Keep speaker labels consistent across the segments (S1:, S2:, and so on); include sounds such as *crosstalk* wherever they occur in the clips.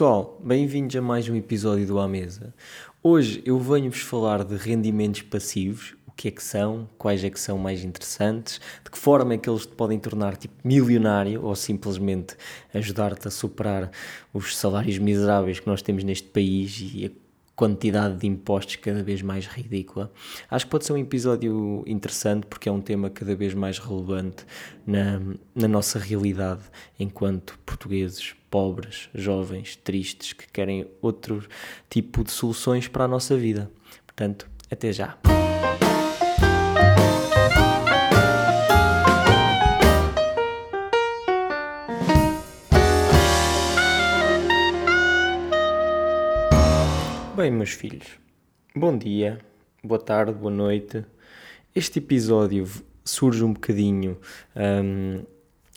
S1: pessoal, bem-vindos a mais um episódio do À Mesa. Hoje eu venho-vos falar de rendimentos passivos, o que é que são, quais é que são mais interessantes, de que forma é que eles te podem tornar tipo milionário ou simplesmente ajudar-te a superar os salários miseráveis que nós temos neste país e a quantidade de impostos cada vez mais ridícula. Acho que pode ser um episódio interessante porque é um tema cada vez mais relevante na, na nossa realidade enquanto portugueses pobres, jovens, tristes, que querem outro tipo de soluções para a nossa vida. Portanto, até já. Bem, meus filhos, bom dia, boa tarde, boa noite. Este episódio surge um bocadinho um,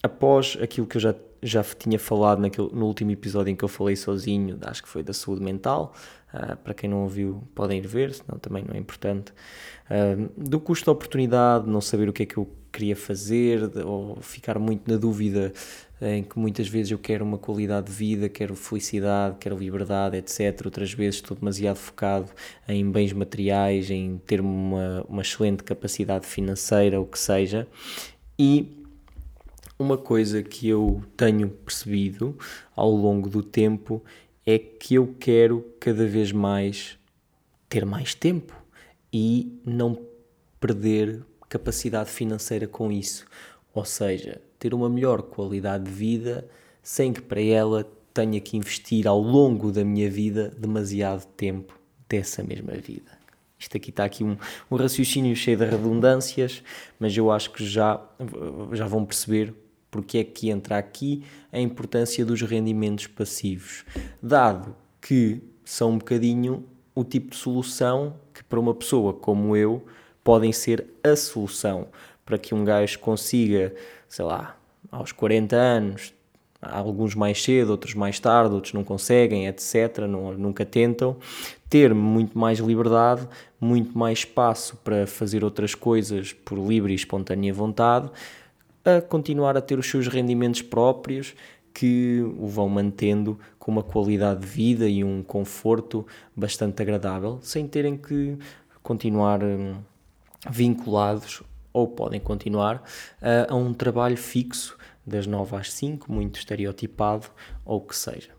S1: após aquilo que eu já, já tinha falado naquele, no último episódio em que eu falei sozinho, acho que foi da saúde mental. Uh, para quem não ouviu, podem ir ver, senão também não é importante. Uh, do custo da oportunidade, não saber o que é que eu queria fazer, ou ficar muito na dúvida em que muitas vezes eu quero uma qualidade de vida, quero felicidade, quero liberdade, etc. Outras vezes estou demasiado focado em bens materiais, em ter uma, uma excelente capacidade financeira, o que seja. E uma coisa que eu tenho percebido ao longo do tempo é que eu quero cada vez mais ter mais tempo e não perder capacidade financeira com isso. Ou seja, ter uma melhor qualidade de vida sem que para ela tenha que investir ao longo da minha vida demasiado tempo dessa mesma vida. Isto aqui está aqui um, um raciocínio cheio de redundâncias, mas eu acho que já, já vão perceber porque é que entra aqui a importância dos rendimentos passivos, dado que são um bocadinho o tipo de solução que para uma pessoa como eu podem ser a solução para que um gajo consiga sei lá, aos 40 anos, alguns mais cedo, outros mais tarde, outros não conseguem, etc., não, nunca tentam, ter muito mais liberdade, muito mais espaço para fazer outras coisas por livre e espontânea vontade, a continuar a ter os seus rendimentos próprios que o vão mantendo com uma qualidade de vida e um conforto bastante agradável, sem terem que continuar hum, vinculados ou podem continuar uh, a um trabalho fixo das 9 às 5, muito estereotipado ou o que seja.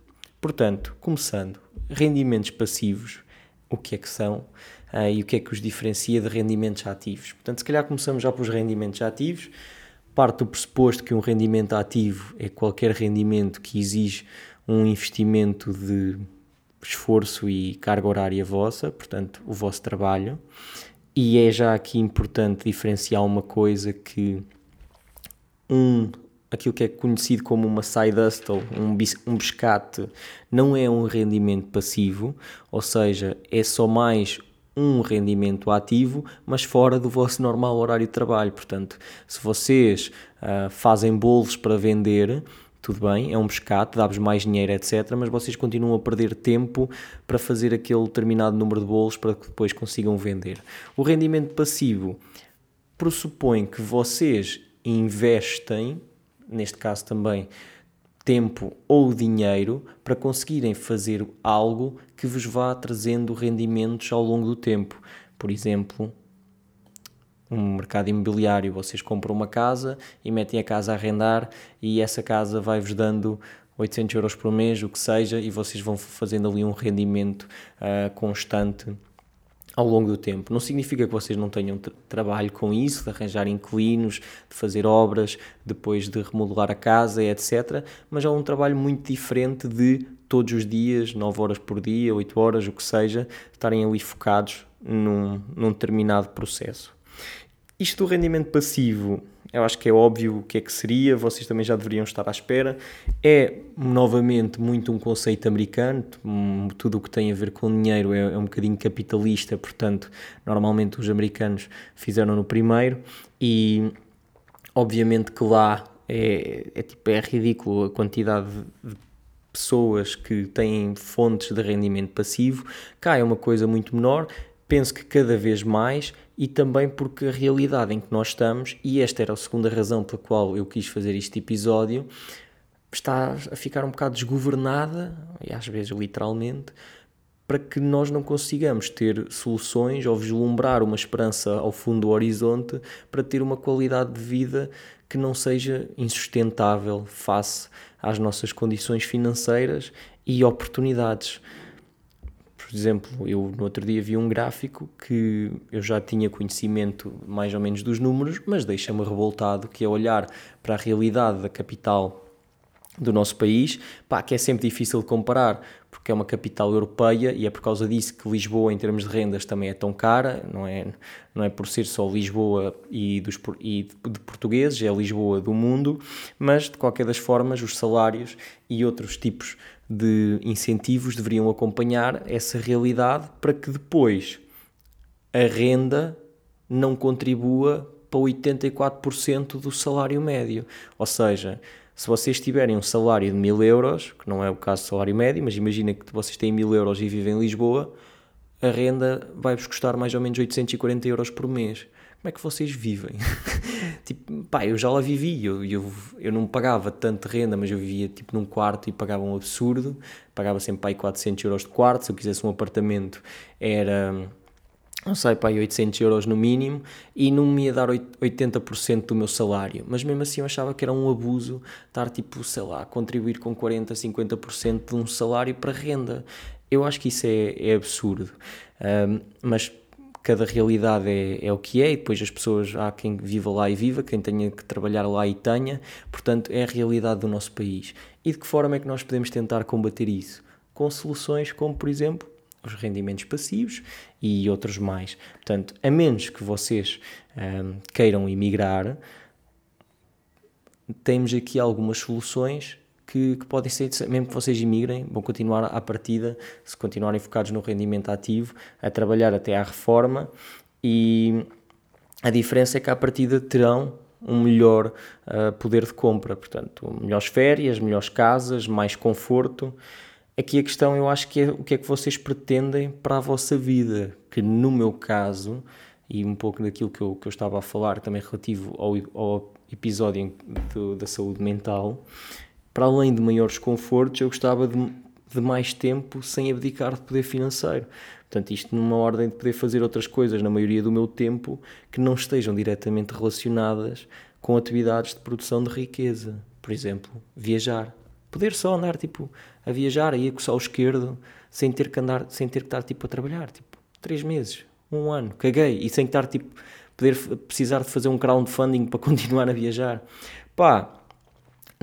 S1: Portanto, começando, rendimentos passivos, o que é que são uh, e o que é que os diferencia de rendimentos ativos. Portanto, se calhar começamos já pelos rendimentos ativos. Parte do pressuposto que um rendimento ativo é qualquer rendimento que exige um investimento de esforço e carga horária vossa, portanto, o vosso trabalho. E é já aqui importante diferenciar uma coisa que um aquilo que é conhecido como uma side hustle, um, um pescate, não é um rendimento passivo, ou seja, é só mais um rendimento ativo, mas fora do vosso normal horário de trabalho. Portanto, se vocês uh, fazem bolos para vender, tudo bem, é um pescate, dá-vos mais dinheiro, etc. Mas vocês continuam a perder tempo para fazer aquele determinado número de bolos para que depois consigam vender. O rendimento passivo pressupõe que vocês investem, neste caso também tempo ou dinheiro, para conseguirem fazer algo que vos vá trazendo rendimentos ao longo do tempo. Por exemplo, um mercado imobiliário, vocês compram uma casa e metem a casa a arrendar e essa casa vai-vos dando 800 euros por mês, o que seja, e vocês vão fazendo ali um rendimento uh, constante ao longo do tempo. Não significa que vocês não tenham trabalho com isso, de arranjar inquilinos, de fazer obras, depois de remodelar a casa, etc. Mas é um trabalho muito diferente de todos os dias, 9 horas por dia, 8 horas, o que seja, estarem ali focados num, num determinado processo. Isto do rendimento passivo, eu acho que é óbvio o que é que seria, vocês também já deveriam estar à espera. É, novamente, muito um conceito americano, tudo o que tem a ver com dinheiro é, é um bocadinho capitalista, portanto, normalmente os americanos fizeram no primeiro e, obviamente, que lá é, é, tipo, é ridículo a quantidade de pessoas que têm fontes de rendimento passivo, cá é uma coisa muito menor, penso que cada vez mais e também porque a realidade em que nós estamos, e esta era a segunda razão pela qual eu quis fazer este episódio, está a ficar um bocado desgovernada, e às vezes literalmente, para que nós não consigamos ter soluções ou vislumbrar uma esperança ao fundo do horizonte para ter uma qualidade de vida que não seja insustentável face às nossas condições financeiras e oportunidades. Por exemplo, eu no outro dia vi um gráfico que eu já tinha conhecimento mais ou menos dos números, mas deixa-me revoltado, que é olhar para a realidade da capital do nosso país, pá, que é sempre difícil de comparar, porque é uma capital europeia e é por causa disso que Lisboa, em termos de rendas, também é tão cara, não é, não é por ser só Lisboa e, dos, e de portugueses, é Lisboa do mundo, mas de qualquer das formas, os salários e outros tipos de incentivos deveriam acompanhar essa realidade para que depois a renda não contribua para 84% do salário médio. Ou seja, se vocês tiverem um salário de 1000 euros, que não é o caso do salário médio, mas imagina que vocês têm 1000 euros e vivem em Lisboa, a renda vai-vos custar mais ou menos 840 euros por mês. Como é que vocês vivem? *laughs* tipo, pá, eu já lá vivi, eu, eu, eu não pagava tanto renda, mas eu vivia tipo num quarto e pagava um absurdo, pagava sempre pá, 400 euros de quarto, se eu quisesse um apartamento era não sei, pá, 800 euros no mínimo e não me ia dar 80% do meu salário. Mas mesmo assim eu achava que era um abuso estar, tipo, sei lá, contribuir com 40%, 50% de um salário para renda. Eu acho que isso é, é absurdo. Um, mas cada realidade é, é o que é e depois as pessoas, há quem viva lá e viva, quem tenha que trabalhar lá e tenha. Portanto, é a realidade do nosso país. E de que forma é que nós podemos tentar combater isso? Com soluções como, por exemplo, os rendimentos passivos e outros mais. Portanto, a menos que vocês um, queiram emigrar, temos aqui algumas soluções que, que, podem ser, mesmo que vocês imigrem, vão continuar à partida, se continuarem focados no rendimento ativo, a trabalhar até à reforma. E a diferença é que à partida terão um melhor uh, poder de compra, portanto, melhores férias, melhores casas, mais conforto. Aqui a questão eu acho que é o que é que vocês pretendem para a vossa vida, que no meu caso, e um pouco daquilo que eu, que eu estava a falar também relativo ao, ao episódio do, da saúde mental, para além de maiores confortos, eu gostava de, de mais tempo sem abdicar de poder financeiro. Portanto, isto numa ordem de poder fazer outras coisas na maioria do meu tempo que não estejam diretamente relacionadas com atividades de produção de riqueza. Por exemplo, viajar. Poder só andar tipo a viajar, a ir com o esquerdo, sem ter que andar, sem ter que estar tipo a trabalhar, tipo, três meses, um ano, caguei, e sem estar tipo, poder precisar de fazer um crowdfunding para *laughs* continuar a viajar. Pá,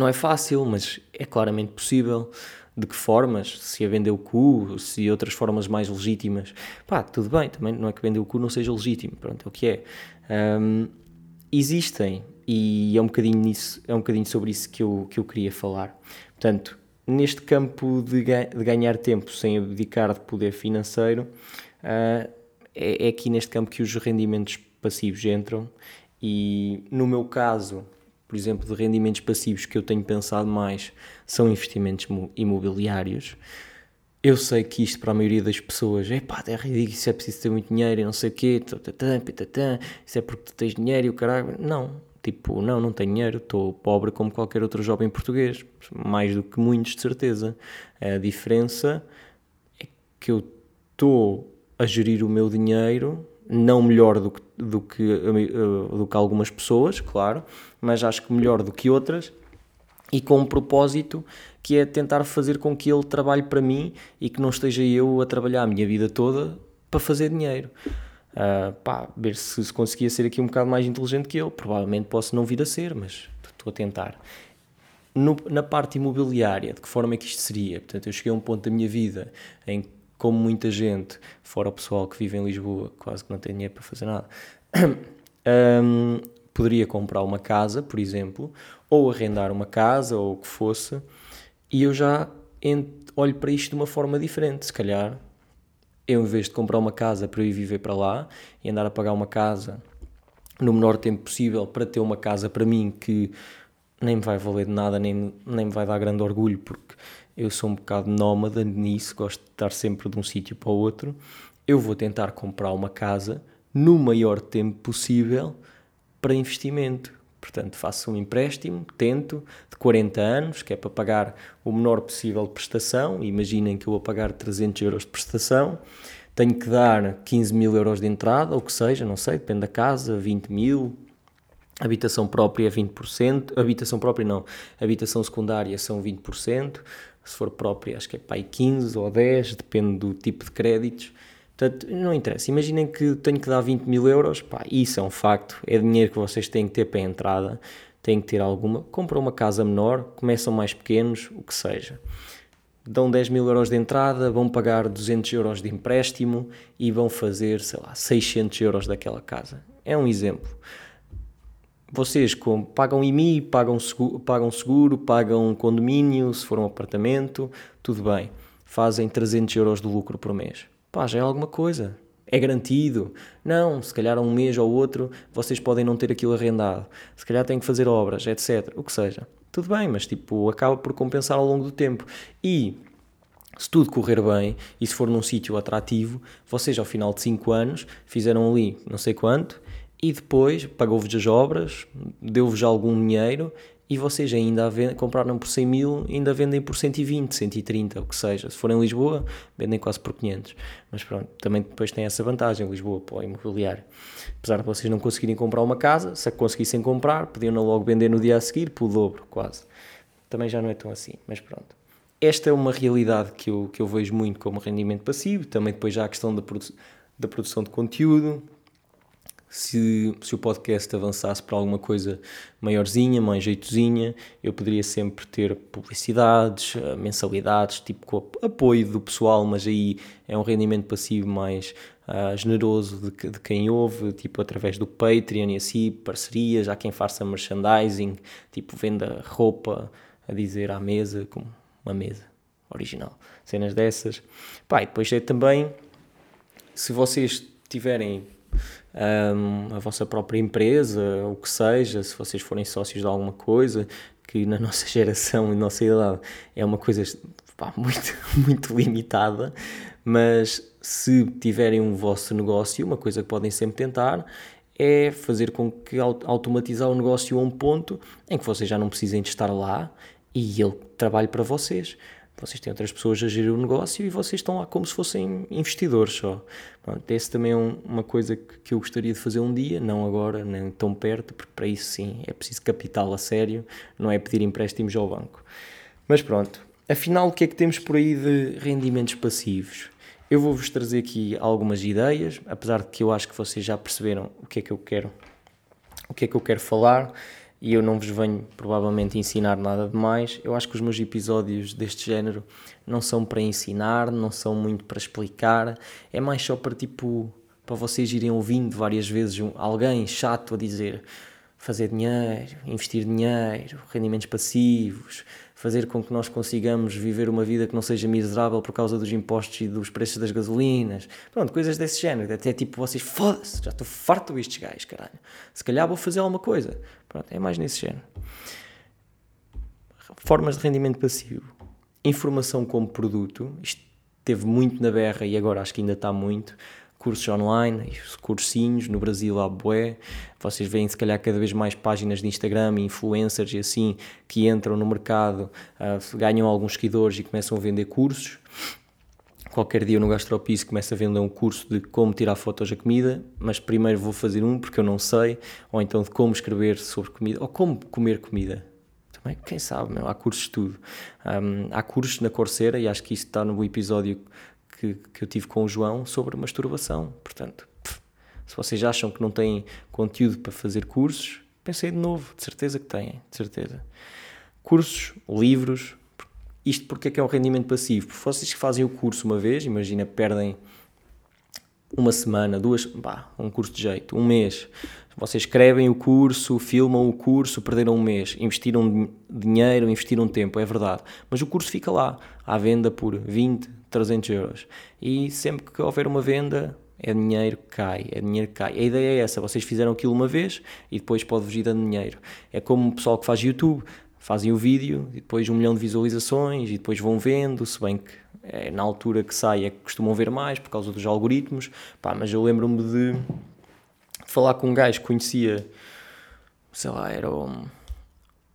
S1: não é fácil, mas é claramente possível. De que formas? Se é vender o cu, se outras formas mais legítimas. Pá, tudo bem, também não é que vender o cu não seja legítimo, pronto, é o que é. Um, existem, e é um bocadinho nisso, é um bocadinho sobre isso que eu, que eu queria falar. Portanto, neste campo de, de ganhar tempo sem abdicar de poder financeiro, uh, é, é aqui neste campo que os rendimentos passivos entram e no meu caso, por exemplo, de rendimentos passivos que eu tenho pensado mais são investimentos imobiliários. Eu sei que isto para a maioria das pessoas é pá, é ridículo, isso é preciso ter muito dinheiro e não sei o quê, isso é porque tu tens dinheiro e o caralho. Não, Tipo, não, não tenho dinheiro, estou pobre como qualquer outro jovem português, mais do que muitos, de certeza. A diferença é que eu estou a gerir o meu dinheiro, não melhor do que, do, que, eh, do que algumas pessoas, claro, mas acho que melhor do que outras, e com um propósito que é tentar fazer com que ele trabalhe para mim e que não esteja eu a trabalhar a minha vida toda para fazer dinheiro uh, pá, ver se, se conseguia ser aqui um bocado mais inteligente que eu. Provavelmente posso não vir a ser, mas estou a tentar. No, na parte imobiliária, de que forma é que isto seria? Portanto, eu cheguei a um ponto da minha vida em que, como muita gente, fora o pessoal que vive em Lisboa, quase que não tem dinheiro para fazer nada, *coughs* um, poderia comprar uma casa, por exemplo, ou arrendar uma casa, ou o que fosse, e eu já olho para isto de uma forma diferente. Se calhar eu, em vez de comprar uma casa para ir viver para lá e andar a pagar uma casa no menor tempo possível para ter uma casa para mim que nem me vai valer de nada, nem, nem me vai dar grande orgulho, porque eu sou um bocado nómada nisso, gosto de estar sempre de um sítio para o outro. Eu vou tentar comprar uma casa no maior tempo possível para investimento, Portanto, faço um empréstimo, tento, de 40 anos, que é para pagar o menor possível de prestação. Imaginem que eu vou pagar 300 euros de prestação, tenho que dar 15 mil euros de entrada, ou que seja, não sei, depende da casa, 20 mil. Habitação própria é 20%, habitação própria não, habitação secundária são 20%, se for própria acho que é aí 15 ou 10, depende do tipo de créditos. Portanto, não interessa. Imaginem que tenho que dar 20 mil euros, pá, isso é um facto, é dinheiro que vocês têm que ter para a entrada, têm que ter alguma. Compram uma casa menor, começam mais pequenos, o que seja. Dão 10 mil euros de entrada, vão pagar 200 euros de empréstimo e vão fazer, sei lá, 600 euros daquela casa. É um exemplo. Vocês pagam IMI, pagam seguro, pagam seguro, pagam condomínio, se for um apartamento, tudo bem. Fazem 300 euros de lucro por mês pá, já é alguma coisa. É garantido. Não, se calhar um mês ou outro vocês podem não ter aquilo arrendado. Se calhar têm que fazer obras, etc. O que seja. Tudo bem, mas tipo, acaba por compensar ao longo do tempo. E se tudo correr bem e se for num sítio atrativo, vocês ao final de 5 anos fizeram ali não sei quanto e depois pagou-vos as obras, deu-vos algum dinheiro e vocês ainda compraram por 100 mil ainda vendem por 120, 130, o que seja. Se for em Lisboa, vendem quase por 500. Mas pronto, também depois tem essa vantagem Lisboa para o imobiliário. Apesar de vocês não conseguirem comprar uma casa, se a conseguissem comprar, podiam logo vender no dia a seguir por dobro, quase. Também já não é tão assim, mas pronto. Esta é uma realidade que eu, que eu vejo muito como rendimento passivo. Também depois já a questão da, produ da produção de conteúdo, se, se o podcast avançasse para alguma coisa maiorzinha, mais jeitozinha, eu poderia sempre ter publicidades, eh, mensalidades, tipo com apoio do pessoal, mas aí é um rendimento passivo mais uh, generoso de, de, quem ouve, tipo através do Patreon e assim, parcerias, há quem faça merchandising, tipo venda roupa a dizer à mesa, como uma mesa original, cenas dessas. Pá, e depois é também, se vocês tiverem um, a vossa própria empresa, o que seja, se vocês forem sócios de alguma coisa, que na *laughs* nossa geração e nossa idade é uma coisa pá, *laughs* muito, muito limitada, mas se tiverem um vosso negócio, uma coisa que podem sempre tentar é fazer com que automatizar o negócio a um ponto em que vocês já não precisem de estar lá e ele trabalhe para vocês. Vocês têm outras pessoas a gerir o negócio e vocês estão lá como se fossem investidores só. Pronto, essa também é um, uma coisa que, que eu gostaria de fazer um dia, não agora, nem tão perto, porque para isso sim é preciso capital a sério, não é pedir empréstimos ao banco. Mas pronto, afinal, o que é que temos por aí de rendimentos passivos? Eu vou-vos trazer aqui algumas ideias, apesar de que eu acho que vocês já perceberam o que é que eu quero, o que é que eu quero falar e eu não vos venho provavelmente ensinar nada de mais. Eu acho que os meus episódios deste género não são para ensinar, não são muito para explicar, é mais só para tipo para vocês irem ouvindo várias vezes alguém chato a dizer fazer dinheiro, investir dinheiro, rendimentos passivos, fazer com que nós consigamos viver uma vida que não seja miserável por causa dos impostos e dos preços das gasolinas. Pronto, coisas desse género. Até tipo vocês, foda-se, já estou farto destes gajos, caralho. Se calhar vou fazer alguma coisa. Pronto, é mais nesse género. Formas de rendimento passivo. Informação como produto. Isto teve muito na berra e agora acho que ainda está muito cursos online, cursinhos, no Brasil há bué, vocês veem se calhar cada vez mais páginas de Instagram, influencers e assim, que entram no mercado, uh, ganham alguns seguidores e começam a vender cursos. Qualquer dia no Gastropiso começo a vender um curso de como tirar fotos da comida, mas primeiro vou fazer um porque eu não sei, ou então de como escrever sobre comida, ou como comer comida. Também, quem sabe, meu, há cursos de tudo. Um, há cursos na Coursera, e acho que isso está no episódio que, que eu tive com o João sobre masturbação. Portanto, pff, se vocês acham que não têm conteúdo para fazer cursos, pensei de novo, de certeza que têm, de certeza. Cursos, livros, isto porque é que é um rendimento passivo? Porque vocês que fazem o curso uma vez, imagina, perdem uma semana, duas, pá, um curso de jeito, um mês. Vocês escrevem o curso, filmam o curso, perderam um mês, investiram dinheiro, investiram tempo, é verdade. Mas o curso fica lá, à venda por 20, 300 euros. E sempre que houver uma venda, é dinheiro que cai, é dinheiro que cai. A ideia é essa, vocês fizeram aquilo uma vez e depois pode-vos ir dando dinheiro. É como o pessoal que faz YouTube, fazem o vídeo e depois um milhão de visualizações e depois vão vendo, se bem que é, na altura que sai é que costumam ver mais por causa dos algoritmos, pá, mas eu lembro-me de falar com um gajo que conhecia sei lá, era um,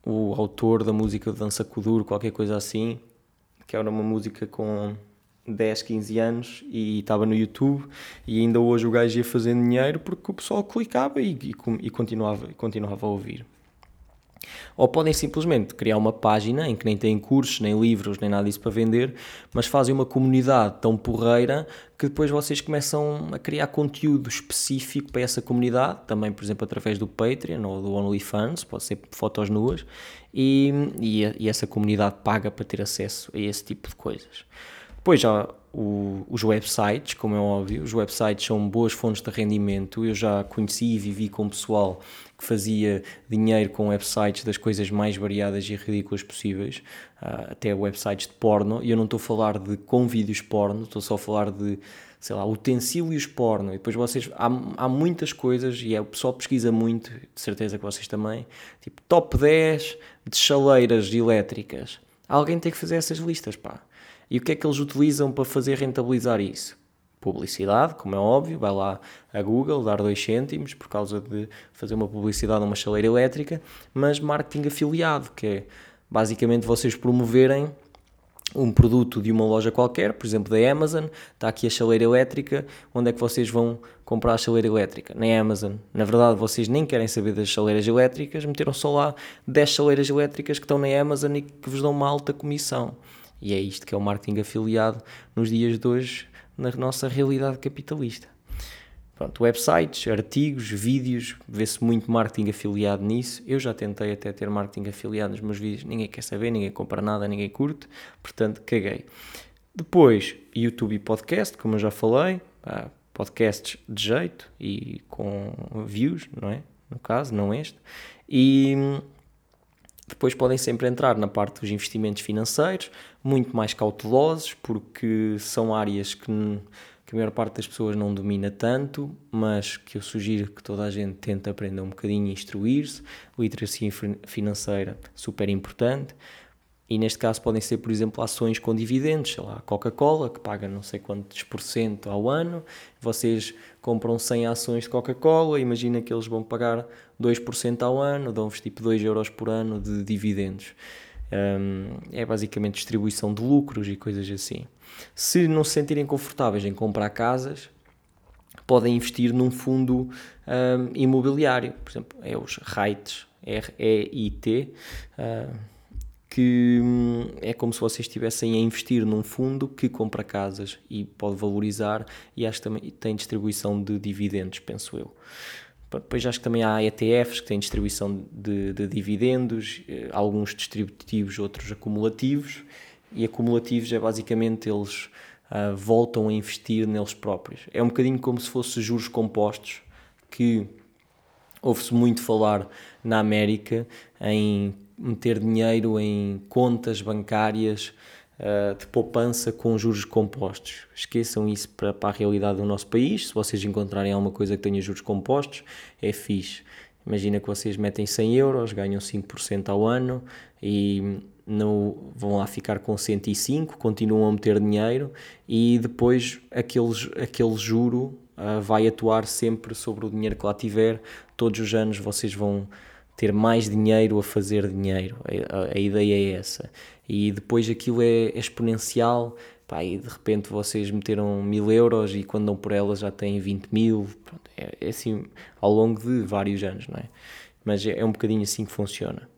S1: o autor da música de Dança Kuduro, qualquer coisa assim, que era uma música com 10, 15 anos e estava no YouTube e ainda hoje o gajo ia fazendo dinheiro porque o pessoal clicava e, e, e continuava, continuava a ouvir. Ou podem simplesmente criar uma página em que nem têm cursos, nem livros, nem nada disso para vender, mas fazem uma comunidade tão porreira que depois vocês começam a criar conteúdo específico para essa comunidade, também, por exemplo, através do Patreon ou do OnlyFans, pode ser fotos nuas, e, e, e essa comunidade paga para ter acesso a esse tipo de coisas. Depois já os websites, como é óbvio, os websites são boas fontes de rendimento. Eu já conheci e vivi com pessoal que fazia dinheiro com websites das coisas mais variadas e ridículas possíveis, uh, até websites de porno. E eu não estou a falar de com vídeos porno, estou só a falar de, sei lá, utensílios porno. E depois vocês, há, há muitas coisas, e é, o pessoal pesquisa muito, de certeza que vocês também, tipo top 10 de chaleiras elétricas. Alguém tem que fazer essas listas, pá. E o que é que eles utilizam para fazer rentabilizar isso? Publicidade, como é óbvio, vai lá a Google dar 2 cêntimos por causa de fazer uma publicidade a uma chaleira elétrica, mas marketing afiliado, que é basicamente vocês promoverem um produto de uma loja qualquer, por exemplo da Amazon, está aqui a chaleira elétrica, onde é que vocês vão comprar a chaleira elétrica? Na Amazon. Na verdade, vocês nem querem saber das chaleiras elétricas, meteram só lá 10 chaleiras elétricas que estão na Amazon e que vos dão uma alta comissão. E é isto que é o marketing afiliado nos dias de hoje, na nossa realidade capitalista. Pronto, websites, artigos, vídeos, vê-se muito marketing afiliado nisso. Eu já tentei até ter marketing afiliado nos meus vídeos, ninguém quer saber, ninguém compra nada, ninguém curte, portanto, caguei. Depois, YouTube e podcast, como eu já falei, podcasts de jeito e com views, não é? No caso, não este. E depois podem sempre entrar na parte dos investimentos financeiros, muito mais cautelosos, porque são áreas que, que a maior parte das pessoas não domina tanto, mas que eu sugiro que toda a gente tente aprender um bocadinho e instruir-se. Literacia financeira, super importante. E neste caso podem ser, por exemplo, ações com dividendos, sei lá, Coca-Cola, que paga não sei quantos por cento ao ano, vocês compram 100 ações de Coca-Cola, imagina que eles vão pagar 2% ao ano, dão-vos tipo 2 euros por ano de dividendos. Um, é basicamente distribuição de lucros e coisas assim. Se não se sentirem confortáveis em comprar casas, podem investir num fundo um, imobiliário, por exemplo, é os REITs, R-E-I-T, uh, que hum, é como se vocês estivessem a investir num fundo que compra casas e pode valorizar e acho que também tem distribuição de dividendos, penso eu. Depois acho que também há ETFs que têm distribuição de, de dividendos, eh, alguns distributivos, outros acumulativos, e acumulativos é basicamente eles uh, voltam a investir neles próprios. É um bocadinho como se fosse juros compostos, que ouve-se muito falar na América em meter dinheiro em contas bancárias uh, de poupança com juros compostos. Esqueçam isso para, para a realidade do nosso país. Se vocês encontrarem alguma coisa que tenha juros compostos, é fixe. Imagina que vocês metem 100 euros, ganham 5% ao ano e não vão lá ficar com 105, continuam a meter dinheiro e depois aqueles, aquele juro uh, vai atuar sempre sobre o dinheiro que lá tiver. Todos os anos vocês vão ter mais dinheiro a fazer dinheiro. A, a, ideia é essa. E depois aquilo é exponencial. Pá, e de repente vocês meteram mil euros e quando dão por elas já têm 20 mil. Pronto, é, é, assim ao longo de vários anos, não é? Mas é, é um bocadinho assim que funciona.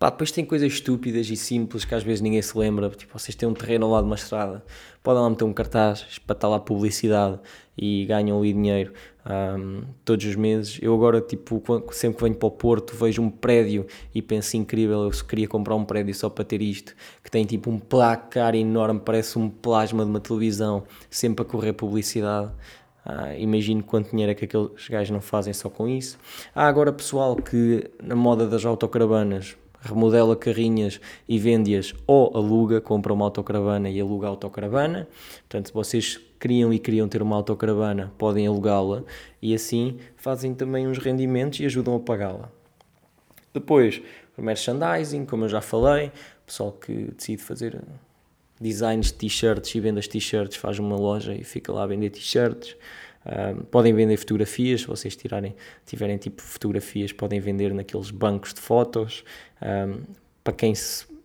S1: Pá, depois tem coisas estúpidas e simples que às vezes ninguém se lembra. Tipo, vocês têm um terreno ao lado de uma estrada, podem lá meter um cartaz para estar lá publicidade e ganham ali dinheiro um, todos os meses. Eu agora, tipo, sempre que venho para o Porto, vejo um prédio e penso incrível. Eu queria comprar um prédio só para ter isto, que tem tipo um placar enorme, parece um plasma de uma televisão, sempre a correr publicidade. Ah, imagino quanto dinheiro é que aqueles gajos não fazem só com isso. Há agora pessoal que, na moda das autocaravanas, remodela carrinhas e vende-as ou aluga, compra uma autocaravana e aluga a autocaravana. Portanto, se vocês queriam e queriam ter uma autocaravana, podem alugá-la e assim fazem também uns rendimentos e ajudam a pagá-la. Depois, o merchandising, como eu já falei, pessoal que decide fazer designs de t-shirts e vende as t-shirts, faz uma loja e fica lá a vender t-shirts. Podem vender fotografias, se vocês tirarem, tiverem tipo fotografias, podem vender naqueles bancos de fotos. Um, para quem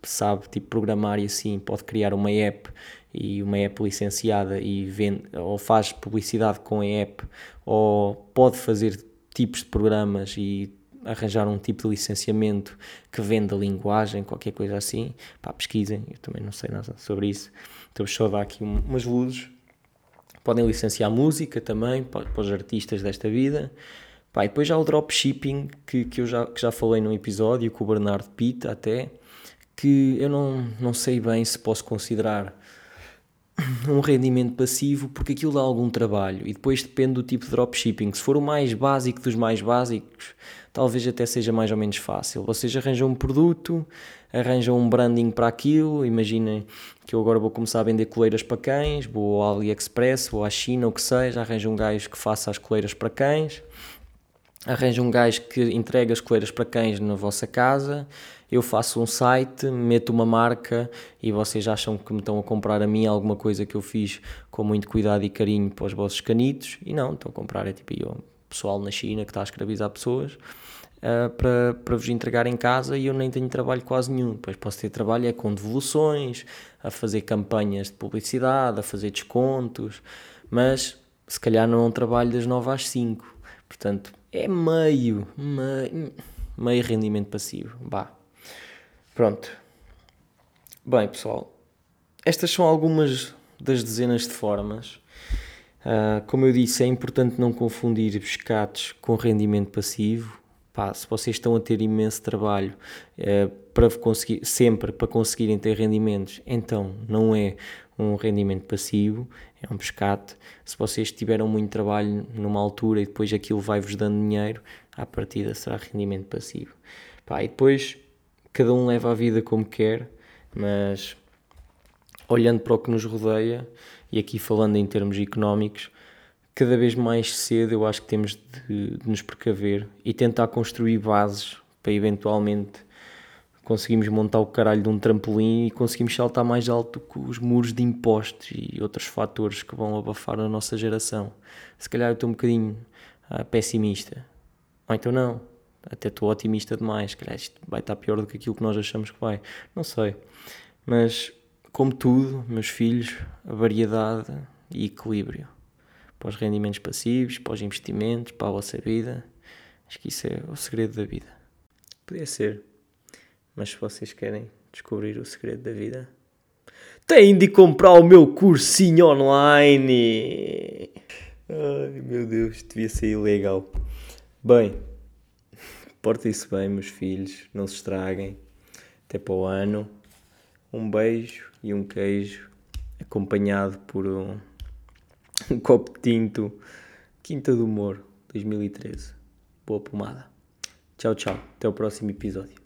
S1: sabe tipo programar e assim, pode criar uma app e uma app licenciada e vende, ou faz publicidade com a app, ou pode fazer tipos de programas e arranjar um tipo de licenciamento que venda linguagem, qualquer coisa assim, pá, pesquisem, eu também não sei nada sobre isso, estou só a dar aqui umas luzes. Podem licenciar música também para, para os artistas desta vida. Pá, e depois há o dropshipping que, que eu já, que já falei num episódio com o Bernardo Pita até, que eu não, não sei bem se posso considerar *clears throat* um rendimento passivo porque aquilo dá algum trabalho e depois depende do tipo de dropshipping. Se for o mais básico dos mais básicos, talvez até seja mais ou menos fácil. Vocês arranjam um produto, arranjam um branding para aquilo. Imaginem que eu agora vou começar a vender coleiras para cães, vou ao AliExpress, vou à China, o que seja, arranjo um gajo que faça as coleiras para cães arranja um gajo que entrega as coleiras para cães na vossa casa, eu faço um site, meto uma marca e vocês acham que me estão a comprar a mim alguma coisa que eu fiz com muito cuidado e carinho para os vossos canitos e não, estão a comprar é tipo eu, pessoal na China que está a escravizar pessoas uh, para, para vos entregar em casa e eu nem tenho trabalho quase nenhum, depois posso ter trabalho é com devoluções, a fazer campanhas de publicidade, a fazer descontos, mas se calhar não é um trabalho das 9 às 5, portanto é meio, meio, meio rendimento passivo. Bah. Pronto. Bem, pessoal, estas são algumas das dezenas de formas. Uh, como eu disse, é importante não confundir pescados com rendimento passivo. Pá, se vocês estão a ter imenso trabalho uh, para conseguir, sempre para conseguirem ter rendimentos, então não é um rendimento passivo, é um pescate. Se vocês tiveram muito trabalho numa altura e depois aquilo vai-vos dando dinheiro, à partida será rendimento passivo. Pá, e depois cada um leva a vida como quer, mas olhando para o que nos rodeia, e aqui falando em termos económicos, cada vez mais cedo eu acho que temos de, de nos precaver e tentar construir bases para eventualmente conseguimos montar o caralho de um trampolim e conseguimos saltar mais alto que os muros de impostos e outros fatores que vão abafar a nossa geração. Se calhar eu estou um bocadinho ah, pessimista. Ou então não, até estou otimista demais. Calhar isto vai estar pior do que aquilo que nós achamos que vai. Não sei. Mas, como tudo, meus filhos, a variedade e equilíbrio. Para os rendimentos passivos, para os investimentos, para a vossa vida. Acho que isso é o segredo da vida. Podia ser. Mas se vocês querem descobrir o segredo da vida, têm de comprar o meu cursinho online. Ai meu Deus, devia ser ilegal. Bem, portem-se bem, meus filhos, não se estraguem. Até para o ano. Um beijo e um queijo, acompanhado por um, *laughs* um copo de tinto. Quinta do Humor 2013. Boa pomada. Tchau, tchau. Até o próximo episódio.